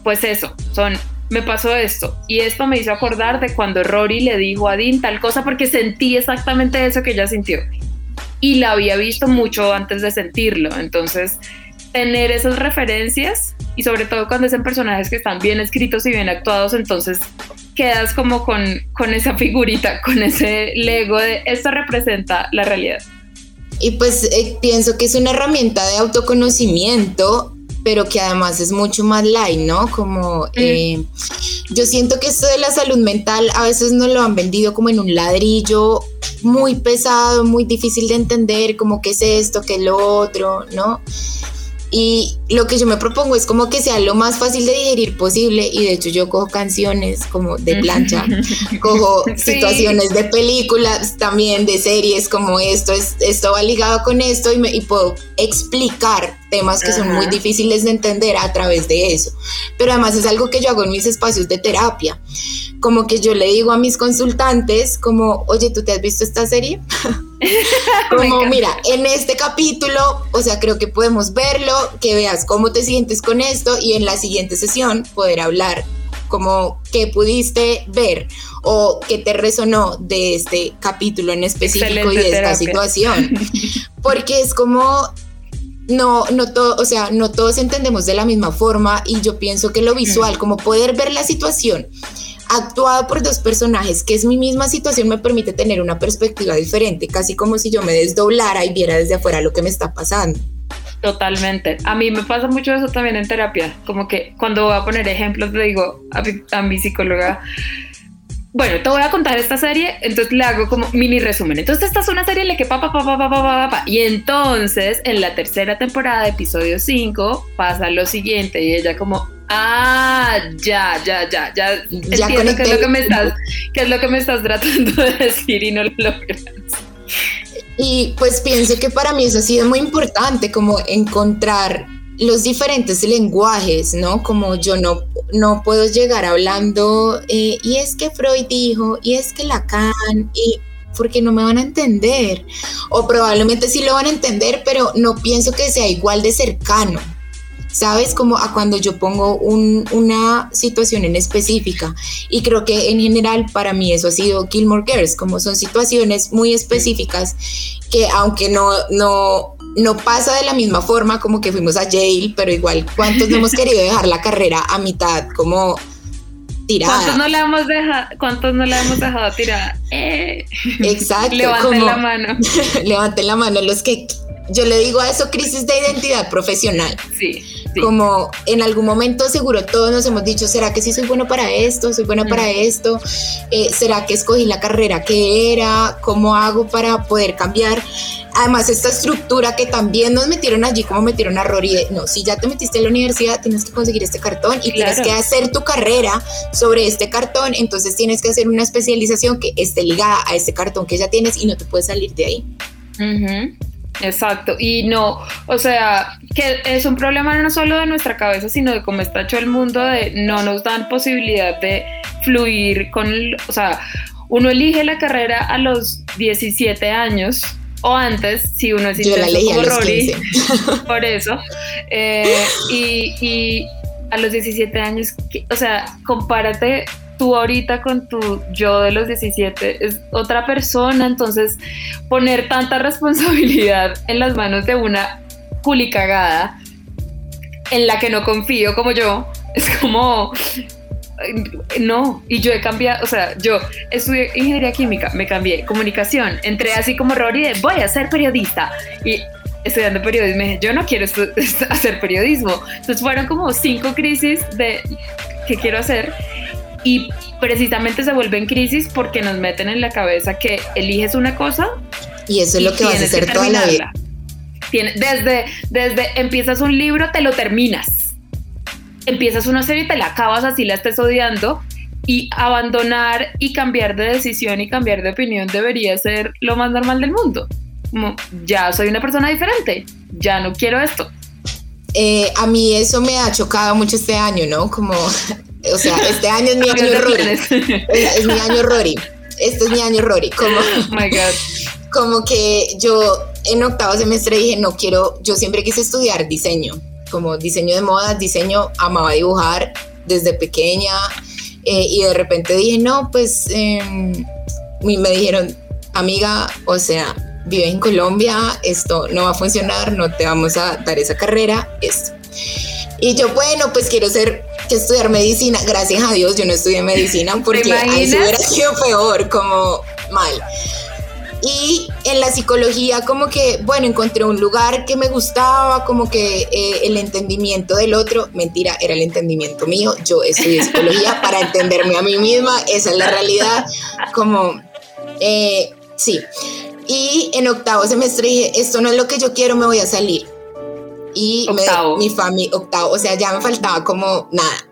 pues eso, son me pasó esto. Y esto me hizo acordar de cuando Rory le dijo a Dean tal cosa porque sentí exactamente eso que ella sintió. Y la había visto mucho antes de sentirlo, entonces tener esas referencias y sobre todo cuando es en personajes que están bien escritos y bien actuados, entonces quedas como con, con esa figurita, con ese lego de esto representa la realidad. Y pues eh, pienso que es una herramienta de autoconocimiento pero que además es mucho más light, ¿no? Como eh, yo siento que esto de la salud mental a veces nos lo han vendido como en un ladrillo muy pesado, muy difícil de entender, como qué es esto, qué es lo otro, ¿no? Y lo que yo me propongo es como que sea lo más fácil de digerir posible y de hecho yo cojo canciones como de plancha, cojo situaciones de películas también, de series como esto, es, esto va ligado con esto y, me, y puedo explicar temas que son muy difíciles de entender a través de eso. Pero además es algo que yo hago en mis espacios de terapia. Como que yo le digo a mis consultantes como, oye, ¿tú te has visto esta serie? como, mira, en este capítulo, o sea, creo que podemos verlo, que veas cómo te sientes con esto y en la siguiente sesión poder hablar como qué pudiste ver o qué te resonó de este capítulo en específico y de esta situación. Porque es como no, no todo, o sea, no todos entendemos de la misma forma y yo pienso que lo visual, como poder ver la situación actuada por dos personajes, que es mi misma situación, me permite tener una perspectiva diferente, casi como si yo me desdoblara y viera desde afuera lo que me está pasando. Totalmente. A mí me pasa mucho eso también en terapia, como que cuando voy a poner ejemplos le digo a mi psicóloga, bueno, te voy a contar esta serie, entonces le hago como mini resumen. Entonces esta es una serie en la que pa pa pa pa pa pa pa y entonces en la tercera temporada, episodio 5, pasa lo siguiente y ella como ah, ya, ya, ya, ya, ya entiendo qué es lo que me estás qué es lo que me estás tratando de decir y no lo logras. Y pues pienso que para mí eso ha sido muy importante como encontrar los diferentes lenguajes, ¿no? Como yo no, no puedo llegar hablando, eh, y es que Freud dijo, y es que Lacan, y porque no me van a entender, o probablemente sí lo van a entender, pero no pienso que sea igual de cercano. ¿Sabes? Como a cuando yo pongo una situación en específica. Y creo que en general para mí eso ha sido Gilmore Girls, como son situaciones muy específicas que aunque no, no, no pasa de la misma forma como que fuimos a Yale, pero igual, ¿cuántos no hemos querido dejar la carrera a mitad como tirada? ¿Cuántos no la hemos dejado, cuántos no la hemos dejado tirada? Eh. Exacto. Levanten la mano. levanten la mano los que yo le digo a eso crisis de identidad profesional. Sí, Como en algún momento seguro todos nos hemos dicho, ¿será que sí soy bueno para esto? ¿Soy buena para esto? Eh, ¿Será que escogí la carrera que era? ¿Cómo hago para poder cambiar? Además, esta estructura que también nos metieron allí, como metieron a Rory, no, si ya te metiste en la universidad, tienes que conseguir este cartón y tienes que hacer tu carrera sobre este cartón, entonces tienes que hacer una especialización que esté ligada a este cartón que ya tienes y no te puedes salir de ahí. Exacto, y no, o sea, que es un problema no solo de nuestra cabeza, sino de cómo está hecho el mundo, de no nos dan posibilidad de fluir con, o sea, uno elige la carrera a los 17 años o antes, si uno es como Rory, por eso, eh, y, y, a los 17 años, o sea, compárate tú ahorita con tu yo de los 17 es otra persona, entonces poner tanta responsabilidad en las manos de una culicagada en la que no confío como yo, es como no, y yo he cambiado, o sea, yo estudié ingeniería química, me cambié comunicación, entré así como Rory de voy a ser periodista y estudiando periodismo, dije, yo no quiero hacer periodismo. Entonces fueron como cinco crisis de qué quiero hacer y precisamente se vuelve en crisis porque nos meten en la cabeza que eliges una cosa y eso es lo que vas a hacer toda la vida. desde, desde empiezas un libro, te lo terminas. Empiezas una serie y te la acabas así la estés odiando. Y abandonar y cambiar de decisión y cambiar de opinión debería ser lo más normal del mundo. Como, ya soy una persona diferente, ya no quiero esto. Eh, a mí eso me ha chocado mucho este año, ¿no? Como o sea, este año es mi año Rory. Es, mi año Rory. Este es mi año Rory. Como, oh my God. como que yo en octavo semestre dije, no quiero, yo siempre quise estudiar diseño, como diseño de modas, diseño, amaba dibujar desde pequeña. Eh, y de repente dije, no, pues em, me dijeron, amiga, o sea, vive en Colombia, esto no va a funcionar, no te vamos a dar esa carrera, esto. Y yo, bueno, pues quiero ser que estudiar medicina. Gracias a Dios yo no estudié medicina porque ahí hubiera sido peor, como mal. Y en la psicología como que, bueno, encontré un lugar que me gustaba, como que eh, el entendimiento del otro, mentira, era el entendimiento mío, yo estudié psicología para entenderme a mí misma, esa es la realidad, como, eh, sí. Y en octavo semestre dije, esto no es lo que yo quiero, me voy a salir y mi familia, octavo, o sea, ya me faltaba como nada.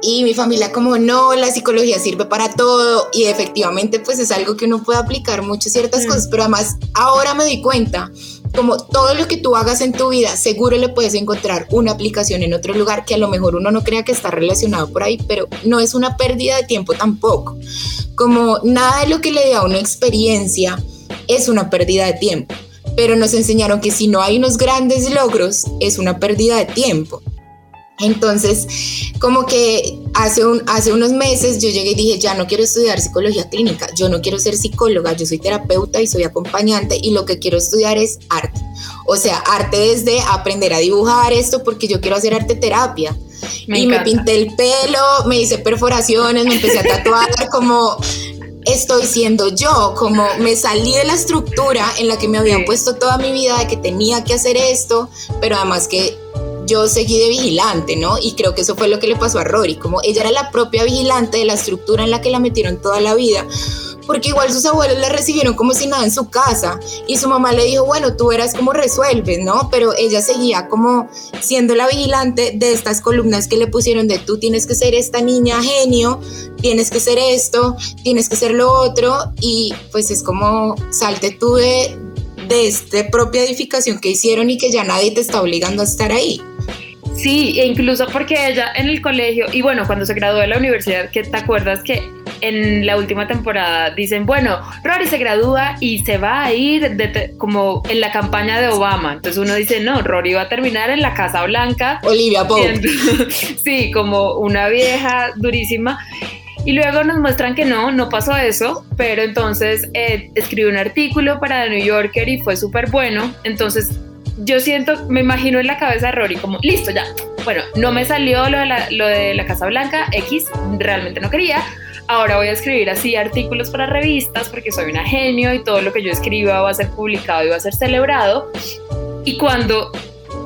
Y mi familia como, no, la psicología sirve para todo y efectivamente pues es algo que uno puede aplicar mucho ciertas mm. cosas, pero además ahora me di cuenta como todo lo que tú hagas en tu vida, seguro le puedes encontrar una aplicación en otro lugar que a lo mejor uno no crea que está relacionado por ahí, pero no es una pérdida de tiempo tampoco. Como nada de lo que le da una experiencia es una pérdida de tiempo, pero nos enseñaron que si no hay unos grandes logros, es una pérdida de tiempo. Entonces, como que hace, un, hace unos meses yo llegué y dije, ya no quiero estudiar psicología clínica, yo no quiero ser psicóloga, yo soy terapeuta y soy acompañante y lo que quiero estudiar es arte. O sea, arte desde aprender a dibujar esto porque yo quiero hacer arte terapia. y me pinté el pelo, me hice perforaciones, me empecé a tatuar como estoy siendo yo, como me salí de la estructura en la que me habían puesto toda mi vida de que tenía que hacer esto, pero además que yo seguí de vigilante, ¿no? Y creo que eso fue lo que le pasó a Rory, como ella era la propia vigilante de la estructura en la que la metieron toda la vida, porque igual sus abuelos la recibieron como si nada en su casa y su mamá le dijo, bueno, tú eras como resuelves, ¿no? Pero ella seguía como siendo la vigilante de estas columnas que le pusieron de tú tienes que ser esta niña genio, tienes que ser esto, tienes que ser lo otro y pues es como salte tú de, esta propia edificación que hicieron y que ya nadie te está obligando a estar ahí. Sí, e incluso porque ella en el colegio, y bueno, cuando se graduó de la universidad, que te acuerdas que en la última temporada dicen, bueno, Rory se gradúa y se va a ir como en la campaña de Obama. Entonces uno dice, no, Rory va a terminar en la Casa Blanca. Olivia Pope. sí, como una vieja durísima. Y luego nos muestran que no, no pasó eso, pero entonces eh, escribió un artículo para The New Yorker y fue súper bueno. Entonces yo siento, me imagino en la cabeza de Rory como, listo, ya. Bueno, no me salió lo de, la, lo de la Casa Blanca, X, realmente no quería. Ahora voy a escribir así artículos para revistas porque soy una genio y todo lo que yo escriba va a ser publicado y va a ser celebrado. Y cuando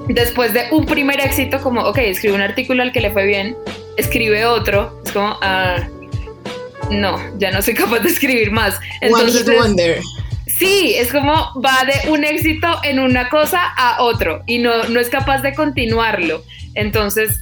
después de un primer éxito, como, ok, escribe un artículo al que le fue bien, escribe otro, es como, ah, no, ya no soy capaz de escribir más. Entonces, wonder. Sí, es como va de un éxito en una cosa a otro y no, no es capaz de continuarlo. Entonces,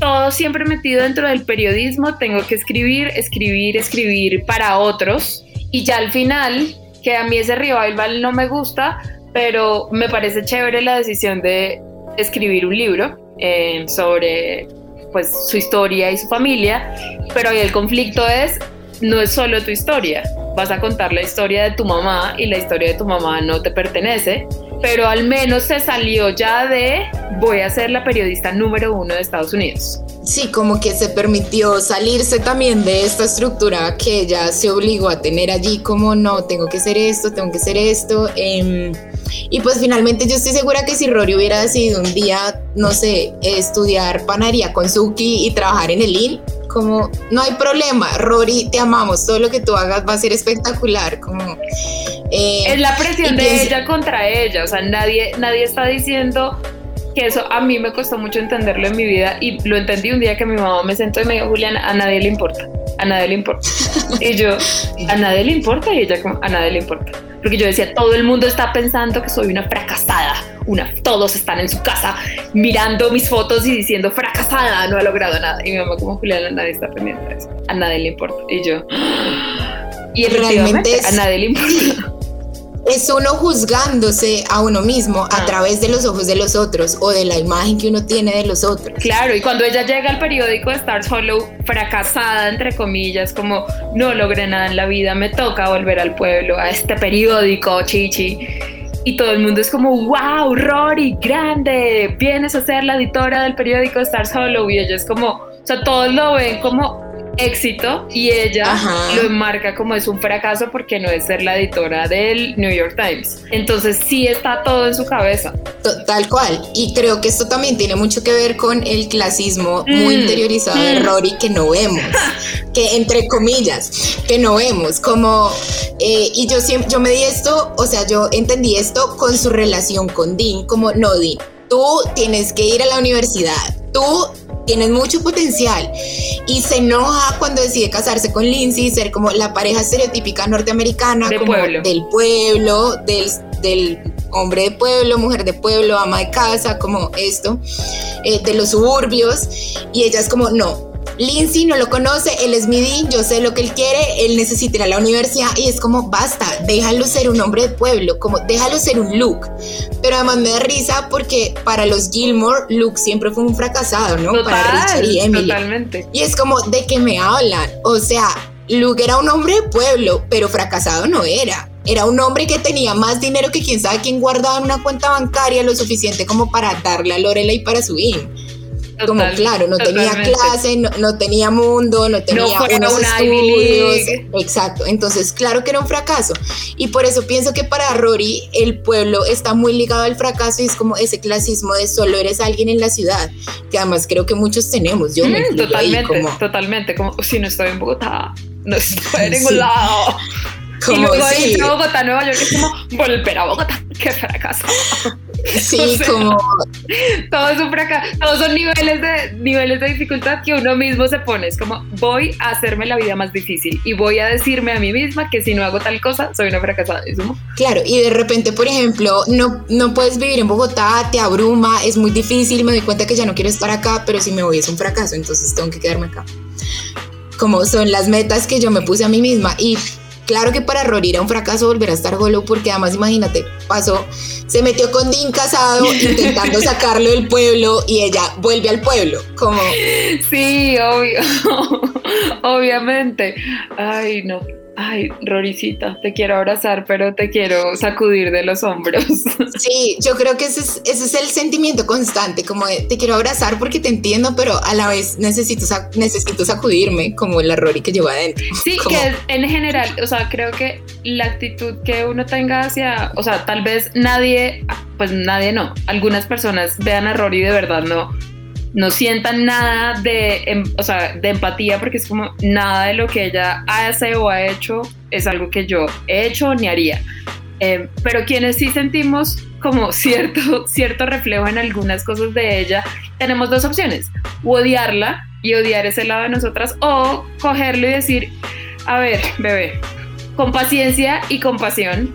todo siempre metido dentro del periodismo, tengo que escribir, escribir, escribir para otros. Y ya al final, que a mí ese revival no me gusta, pero me parece chévere la decisión de escribir un libro eh, sobre pues su historia y su familia, pero ahí el conflicto es no es solo tu historia, vas a contar la historia de tu mamá y la historia de tu mamá no te pertenece, pero al menos se salió ya de voy a ser la periodista número uno de Estados Unidos. Sí, como que se permitió salirse también de esta estructura que ella se obligó a tener allí, como no, tengo que ser esto, tengo que ser esto. Em, y pues finalmente yo estoy segura que si Rory hubiera decidido un día, no sé, estudiar panadería con Suki y trabajar en el IN, como no hay problema, Rory, te amamos, todo lo que tú hagas va a ser espectacular, como... Eh, es la presión de ella contra ella, o sea, nadie, nadie está diciendo que eso a mí me costó mucho entenderlo en mi vida y lo entendí un día que mi mamá me sentó y me dijo, Julián, a nadie le importa, a nadie le importa. y yo, a nadie le importa y ella como, a nadie le importa. Porque yo decía, todo el mundo está pensando que soy una fracasada, una, todos están en su casa mirando mis fotos y diciendo, fracasada, no ha logrado nada. Y mi mamá como, Julián, a nadie está pendiente de eso, a nadie le importa. Y yo, y efectivamente a nadie le importa es uno juzgándose a uno mismo a ah. través de los ojos de los otros o de la imagen que uno tiene de los otros. Claro, y cuando ella llega al periódico de Stars Hollow, fracasada, entre comillas, como no logré nada en la vida, me toca volver al pueblo, a este periódico, chichi. Y todo el mundo es como, wow, Rory, grande, vienes a ser la editora del periódico Stars Hollow. Y ella es como, o sea, todos lo ven como éxito y ella lo enmarca como es un fracaso porque no es ser la editora del New York Times. Entonces sí está todo en su cabeza. Tal cual. Y creo que esto también tiene mucho que ver con el clasismo muy mm. interiorizado de mm. Rory que no vemos, que entre comillas, que no vemos. Como, eh, y yo siempre, yo me di esto, o sea, yo entendí esto con su relación con Dean, como no, Dean, tú tienes que ir a la universidad, tú tienes mucho potencial y se enoja cuando decide casarse con Lindsay, ser como la pareja estereotípica norteamericana, como del pueblo, del, del hombre de pueblo, mujer de pueblo, ama de casa, como esto, eh, de los suburbios, y ella es como, no, Lindsay no lo conoce, él es mi Dean, yo sé lo que él quiere, él necesita ir a la universidad y es como, basta, déjalo ser un hombre de pueblo, como déjalo ser un Luke. Pero además me da risa porque para los Gilmore, Luke siempre fue un fracasado, ¿no? para Richard y Emily. Totalmente. Y es como, ¿de qué me hablan? O sea, Luke era un hombre de pueblo, pero fracasado no era. Era un hombre que tenía más dinero que quien sabe quién guardaba en una cuenta bancaria lo suficiente como para darle a Lorelai para su IN como claro, no tenía clase, no, tenía mundo, no tenía unos estudios. Exacto, entonces claro que era un fracaso. Y por eso pienso que para Rory el pueblo está muy ligado al fracaso y es como ese clasismo de solo eres alguien en la ciudad, que además creo que muchos tenemos. Yo me mm, totalmente, como, totalmente, como si no estoy en Bogotá, no estoy en ningún lado. Como, y luego sí. Bogotá, Nueva York, es como volver a Bogotá, qué fracaso. Sí, como. Todos son niveles de, niveles de dificultad que uno mismo se pone. Es como, voy a hacerme la vida más difícil y voy a decirme a mí misma que si no hago tal cosa, soy una fracasada. Claro, y de repente, por ejemplo, no, no puedes vivir en Bogotá, te abruma, es muy difícil, me doy cuenta que ya no quiero estar acá, pero si me voy es un fracaso, entonces tengo que quedarme acá. Como son las metas que yo me puse a mí misma y Claro que para Rory era un fracaso volver a estar Golo porque además imagínate, pasó, se metió con Dean casado intentando sacarlo del pueblo y ella vuelve al pueblo, como... Sí, obvio, obviamente. Ay, no, ay, Roricita, te quiero abrazar, pero te quiero sacudir de los hombros. Sí, yo creo que ese es, ese es el sentimiento constante, como de te quiero abrazar porque te entiendo, pero a la vez necesito, necesito sacudirme, como la Rory que lleva adentro. Sí, que en general, o sea, creo que la actitud que uno tenga hacia, o sea, tal vez nadie, pues nadie no, algunas personas vean a Rory de verdad no no sientan nada de, em, o sea, de empatía porque es como nada de lo que ella hace o ha hecho es algo que yo he hecho ni haría. Em, pero quienes sí sentimos como cierto, cierto reflejo en algunas cosas de ella, tenemos dos opciones, odiarla y odiar ese lado de nosotras o cogerlo y decir, a ver, bebé, con paciencia y compasión,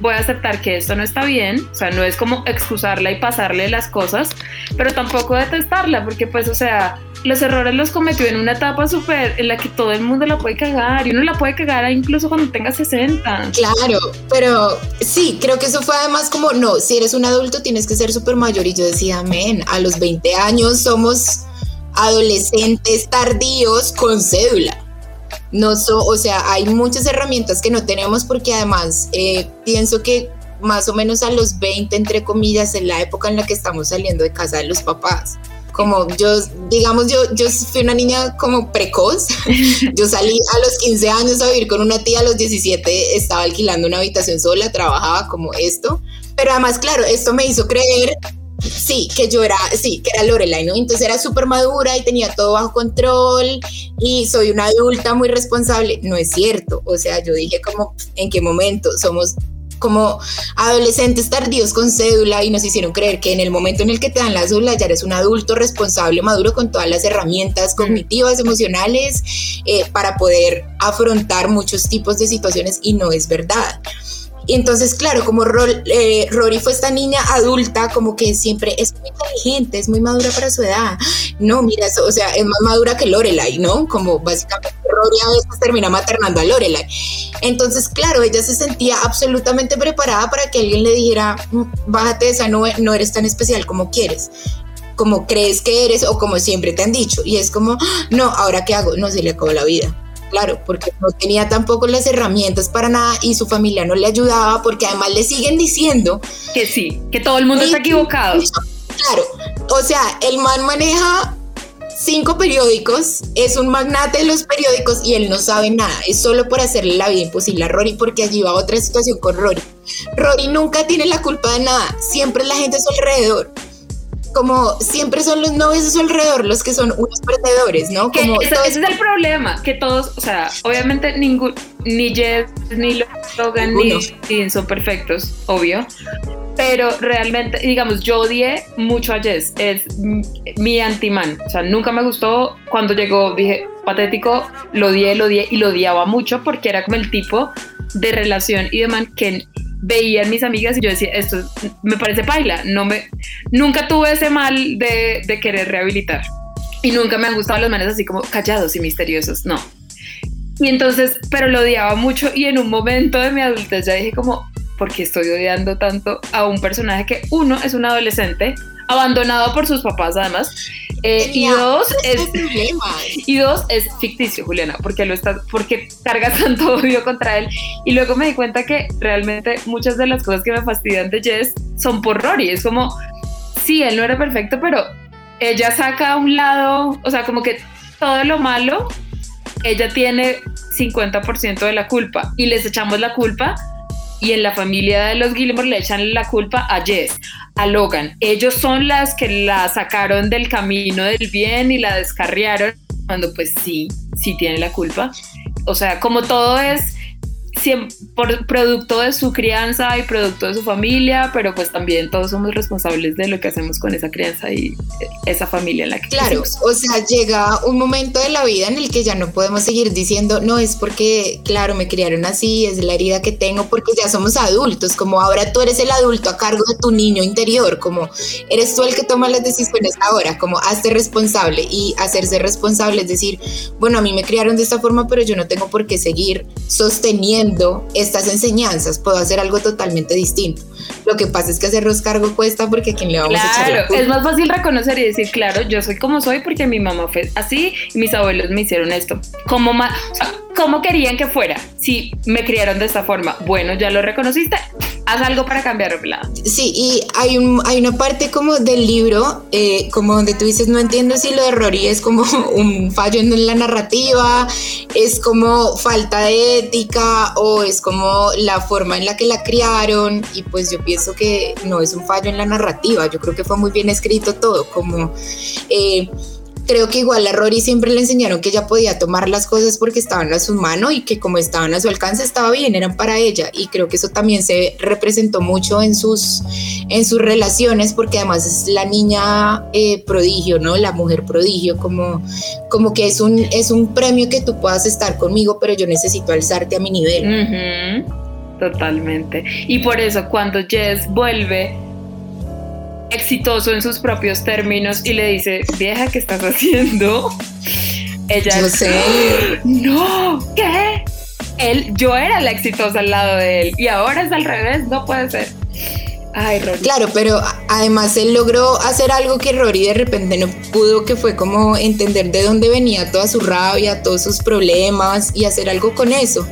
voy a aceptar que esto no está bien, o sea, no es como excusarla y pasarle las cosas, pero tampoco detestarla, porque pues, o sea, los errores los cometió en una etapa súper en la que todo el mundo la puede cagar y uno la puede cagar incluso cuando tenga 60. Claro, pero sí, creo que eso fue además como, no, si eres un adulto tienes que ser súper mayor y yo decía, amén, a los 20 años somos adolescentes tardíos con cédula. No so, o sea, hay muchas herramientas que no tenemos porque además eh, pienso que más o menos a los 20, entre comillas, en la época en la que estamos saliendo de casa de los papás. Como yo, digamos, yo, yo fui una niña como precoz. Yo salí a los 15 años a vivir con una tía, a los 17 estaba alquilando una habitación sola, trabajaba como esto. Pero además, claro, esto me hizo creer Sí, que yo era, sí, que era Lorelai, ¿no? Entonces era súper madura y tenía todo bajo control y soy una adulta muy responsable. No es cierto. O sea, yo dije como, ¿en qué momento? Somos como adolescentes tardíos con cédula y nos hicieron creer que en el momento en el que te dan la cédula ya eres un adulto responsable, maduro con todas las herramientas cognitivas, emocionales eh, para poder afrontar muchos tipos de situaciones y no es verdad. Y entonces, claro, como eh, Rory fue esta niña adulta, como que siempre es muy inteligente, es muy madura para su edad. No, mira, o sea, es más madura que Lorelai, ¿no? Como básicamente Rory a veces termina maternando a Lorelai. Entonces, claro, ella se sentía absolutamente preparada para que alguien le dijera, mm, bájate de esa nube, no eres tan especial como quieres como crees que eres o como siempre te han dicho. Y es como, ah, no, ahora qué hago, no se le acabó la vida claro, porque no tenía tampoco las herramientas para nada y su familia no le ayudaba porque además le siguen diciendo que sí, que todo el mundo está equivocado. Claro, o sea, el man maneja cinco periódicos, es un magnate de los periódicos y él no sabe nada, es solo por hacerle la vida imposible a Rory porque allí va otra situación con Rory. Rory nunca tiene la culpa de nada, siempre la gente a su alrededor como siempre son los novios a su alrededor los que son unos perdedores, ¿no? Como ese, es el problema, que todos, o sea, obviamente ningún, ni Jess, ni Logan, ni Dean son perfectos, obvio, pero realmente, digamos, yo odié mucho a Jess, es mi anti-man, o sea, nunca me gustó, cuando llegó dije, patético, lo odié, lo odié y lo odiaba mucho porque era como el tipo de relación y de man que veía en mis amigas y yo decía, esto me parece paila, no me, nunca tuve ese mal de, de querer rehabilitar. Y nunca me han gustado los manes así como callados y misteriosos, no. Y entonces, pero lo odiaba mucho y en un momento de mi adultez ya dije como, ¿por qué estoy odiando tanto a un personaje que uno es un adolescente, abandonado por sus papás además, eh, y dos es y dos es ficticio, Juliana, porque lo está, porque carga tanto odio contra él. Y luego me di cuenta que realmente muchas de las cosas que me fastidian de Jess son por Rory. Es como, sí, él no era perfecto, pero ella saca a un lado, o sea, como que todo lo malo, ella tiene 50% de la culpa y les echamos la culpa y en la familia de los Gilmore le echan la culpa a Jess, a Logan. Ellos son las que la sacaron del camino del bien y la descarriaron cuando pues sí, sí tiene la culpa. O sea, como todo es por producto de su crianza y producto de su familia, pero pues también todos somos responsables de lo que hacemos con esa crianza y esa familia en la que Claro, o sea, llega un momento de la vida en el que ya no podemos seguir diciendo, no es porque, claro, me criaron así, es la herida que tengo, porque ya somos adultos, como ahora tú eres el adulto a cargo de tu niño interior, como eres tú el que toma las decisiones ahora, como hazte responsable y hacerse responsable, es decir, bueno, a mí me criaron de esta forma, pero yo no tengo por qué seguir sosteniendo estas enseñanzas, puedo hacer algo totalmente distinto. Lo que pasa es que hacernos cargo cuesta porque a quién le vamos a echar la culpa? Es más fácil reconocer y decir, claro, yo soy como soy porque mi mamá fue así y mis abuelos me hicieron esto. Como o sea, ¿Cómo querían que fuera? Si me criaron de esta forma, bueno, ya lo reconociste, haz algo para cambiarla. Sí, y hay, un, hay una parte como del libro, eh, como donde tú dices, no entiendo si lo de Rory es como un fallo en la narrativa, es como falta de ética o es como la forma en la que la criaron y pues yo pienso que no es un fallo en la narrativa, yo creo que fue muy bien escrito todo, como... Eh, creo que igual a Rory siempre le enseñaron que ella podía tomar las cosas porque estaban a su mano y que como estaban a su alcance estaba bien, eran para ella. Y creo que eso también se representó mucho en sus, en sus relaciones porque además es la niña eh, prodigio, ¿no? La mujer prodigio, como, como que es un, es un premio que tú puedas estar conmigo, pero yo necesito alzarte a mi nivel. Totalmente. Y por eso cuando Jess vuelve exitoso en sus propios términos y le dice, vieja, ¿qué estás haciendo? Ella yo sé. No, ¿qué? Él, yo era la exitosa al lado de él y ahora es al revés, no puede ser. Ay, Rory. Claro, pero además él logró hacer algo que Rory de repente no pudo, que fue como entender de dónde venía toda su rabia, todos sus problemas y hacer algo con eso.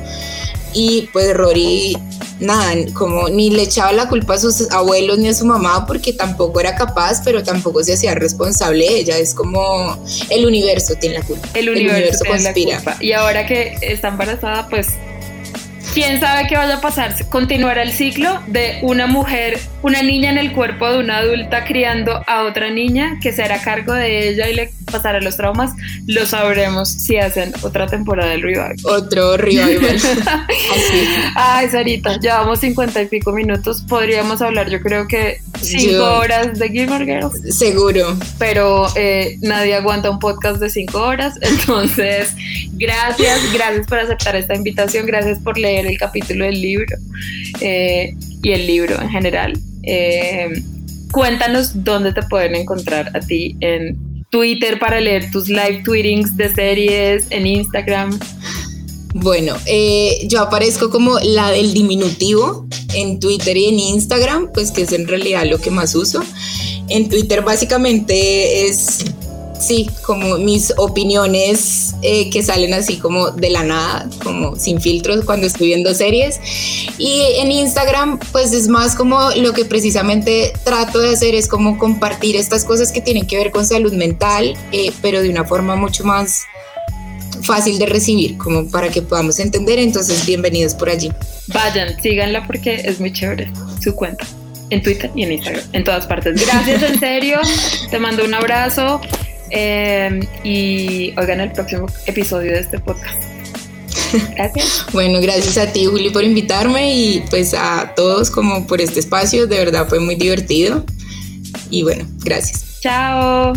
Y pues Rory nada, como ni le echaba la culpa a sus abuelos ni a su mamá porque tampoco era capaz, pero tampoco se hacía responsable ella. Es como el universo tiene la culpa. El universo, conspira. Y ahora que está embarazada, pues quién sabe qué vaya a pasar. Continuará el ciclo de una mujer, una niña en el cuerpo de una adulta criando a otra niña que se hará cargo de ella y le pasará los traumas. Lo sabremos si hacen otra temporada del revival. Otro revival. Ay, Sarita, llevamos cincuenta y pico minutos. Podríamos hablar, yo creo que cinco horas de Gilmore Girls. Seguro. Pero eh, nadie aguanta un podcast de cinco horas. Entonces, gracias, gracias por aceptar esta invitación. Gracias por leer el capítulo del libro eh, y el libro en general. Eh, cuéntanos dónde te pueden encontrar a ti en Twitter para leer tus live tweetings de series, en Instagram. Bueno, eh, yo aparezco como la del diminutivo en Twitter y en Instagram, pues que es en realidad lo que más uso. En Twitter básicamente es sí, como mis opiniones eh, que salen así como de la nada, como sin filtros cuando estoy viendo series. Y en Instagram, pues es más como lo que precisamente trato de hacer es como compartir estas cosas que tienen que ver con salud mental, eh, pero de una forma mucho más fácil de recibir, como para que podamos entender. Entonces, bienvenidos por allí. Vayan, síganla porque es muy chévere su cuenta en Twitter y en Instagram, en todas partes. Gracias, en serio. Te mando un abrazo. Em, y oigan el próximo episodio de este podcast. Gracias. bueno, gracias a ti, Juli, por invitarme y pues a todos como por este espacio. De verdad fue muy divertido. Y bueno, gracias. Chao.